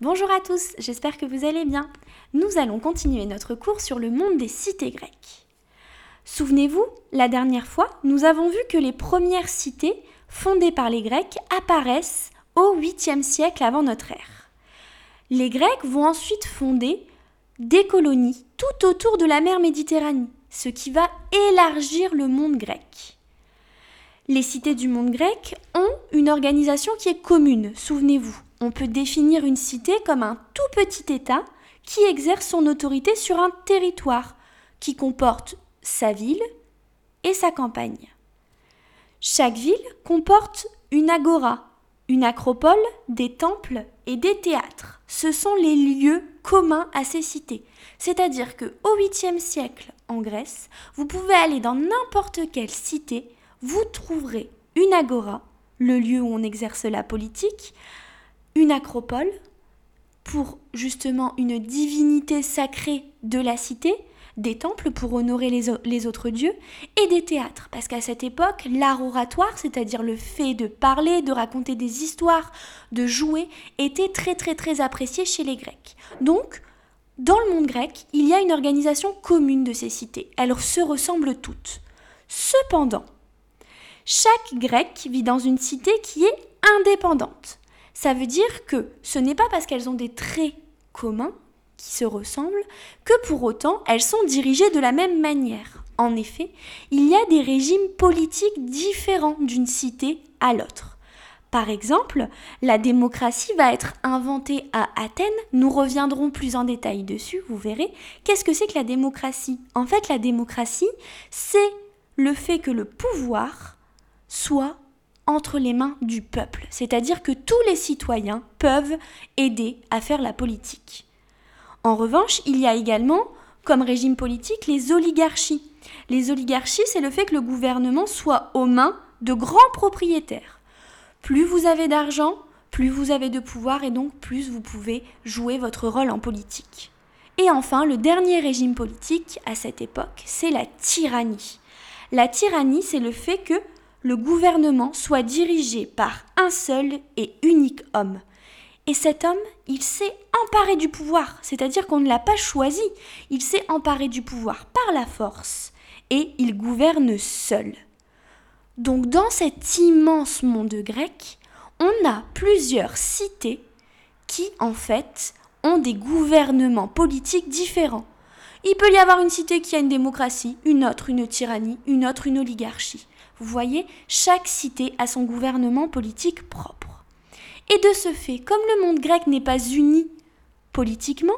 Bonjour à tous, j'espère que vous allez bien. Nous allons continuer notre cours sur le monde des cités grecques. Souvenez-vous, la dernière fois, nous avons vu que les premières cités fondées par les Grecs apparaissent au 8e siècle avant notre ère. Les Grecs vont ensuite fonder des colonies tout autour de la mer Méditerranée, ce qui va élargir le monde grec. Les cités du monde grec ont une organisation qui est commune, souvenez-vous. On peut définir une cité comme un tout petit État qui exerce son autorité sur un territoire qui comporte sa ville et sa campagne. Chaque ville comporte une agora, une acropole, des temples et des théâtres. Ce sont les lieux communs à ces cités. C'est-à-dire que au 8e siècle en Grèce, vous pouvez aller dans n'importe quelle cité, vous trouverez une agora, le lieu où on exerce la politique, une acropole pour justement une divinité sacrée de la cité, des temples pour honorer les, autres dieux, et des théâtres. Parce qu'à cette époque, l'art oratoire, c'est-à-dire le fait de parler, de raconter des histoires, de jouer, était très très très apprécié chez les Grecs. Donc, dans le monde grec, il y a une organisation commune de ces cités. Elles se ressemblent toutes. Cependant, chaque Grec vit dans une cité qui est indépendante. Ça veut dire que ce n'est pas parce qu'elles ont des traits communs qui se ressemblent que pour autant elles sont dirigées de la même manière. En effet, il y a des régimes politiques différents d'une cité à l'autre. Par exemple, la démocratie va être inventée à Athènes. Nous reviendrons plus en détail dessus, vous verrez. Qu'est-ce que c'est que la démocratie? En fait, la démocratie, c'est le fait que le pouvoir soit entre les mains du peuple, c'est-à-dire que tous les citoyens peuvent aider à faire la politique. En revanche, il y a également, comme régime politique, les oligarchies. Les oligarchies, c'est le fait que le gouvernement soit aux mains de grands propriétaires. Plus vous avez d'argent, plus vous avez de pouvoir et donc plus vous pouvez jouer votre rôle en politique. Et enfin, le dernier régime politique à cette époque, c'est la tyrannie. La tyrannie, c'est le fait que le gouvernement soit dirigé par un seul et unique homme. Et cet homme, il s'est emparé du pouvoir, c'est-à-dire qu'on ne l'a pas choisi, il s'est emparé du pouvoir par la force, et il gouverne seul. Donc dans cet immense monde grec, on a plusieurs cités qui, en fait, ont des gouvernements politiques différents. Il peut y avoir une cité qui a une démocratie, une autre une tyrannie, une autre une oligarchie. Vous voyez, chaque cité a son gouvernement politique propre. Et de ce fait, comme le monde grec n'est pas uni politiquement,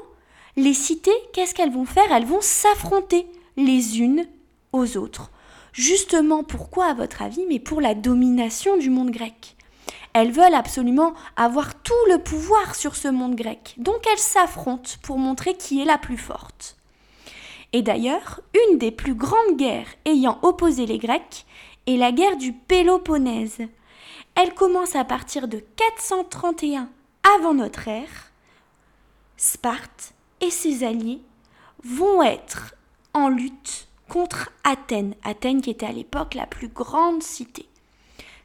les cités, qu'est-ce qu'elles vont faire? Elles vont s'affronter les unes aux autres. Justement, pourquoi à votre avis Mais pour la domination du monde grec? Elles veulent absolument avoir tout le pouvoir sur ce monde grec. Donc elles s'affrontent pour montrer qui est la plus forte. Et d'ailleurs, une des plus grandes guerres ayant opposé les Grecs et la guerre du Péloponnèse. Elle commence à partir de 431 avant notre ère. Sparte et ses alliés vont être en lutte contre Athènes, Athènes qui était à l'époque la plus grande cité.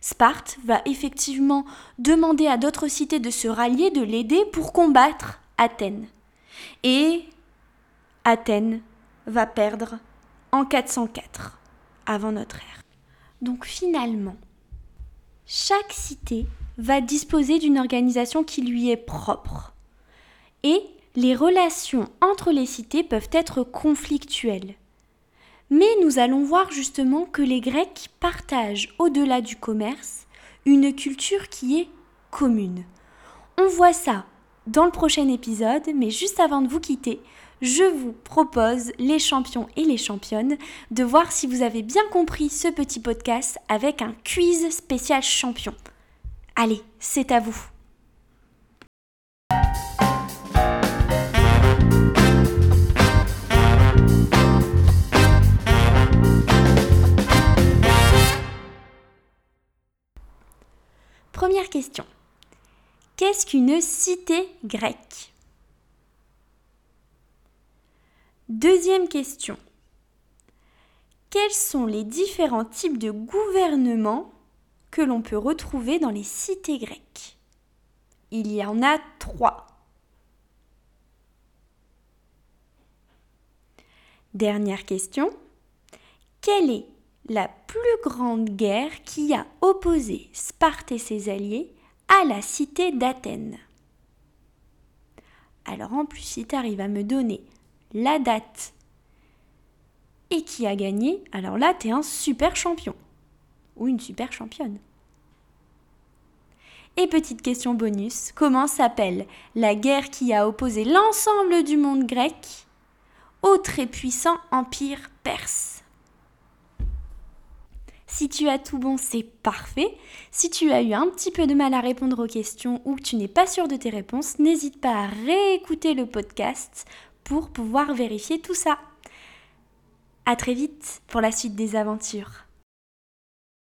Sparte va effectivement demander à d'autres cités de se rallier, de l'aider pour combattre Athènes. Et Athènes va perdre en 404 avant notre ère. Donc finalement, chaque cité va disposer d'une organisation qui lui est propre. Et les relations entre les cités peuvent être conflictuelles. Mais nous allons voir justement que les Grecs partagent, au-delà du commerce, une culture qui est commune. On voit ça dans le prochain épisode, mais juste avant de vous quitter, je vous propose, les champions et les championnes, de voir si vous avez bien compris ce petit podcast avec un quiz spécial champion. Allez, c'est à vous. Première question. Qu'est-ce qu'une cité grecque? Deuxième question. Quels sont les différents types de gouvernements que l'on peut retrouver dans les cités grecques? Il y en a trois. Dernière question. Quelle est la plus grande guerre qui a opposé Sparte et ses alliés à la cité d'Athènes? Alors en plus, si tu arrives à me donner la date et qui a gagné, alors là, tu es un super champion ou une super championne. Et petite question bonus, comment s'appelle la guerre qui a opposé l'ensemble du monde grec au très puissant empire perse? Si tu as tout bon, c'est parfait. Si tu as eu un petit peu de mal à répondre aux questions ou que tu n'es pas sûr de tes réponses, n'hésite pas à réécouter le podcast pour pouvoir vérifier tout ça. À très vite pour la suite des aventures.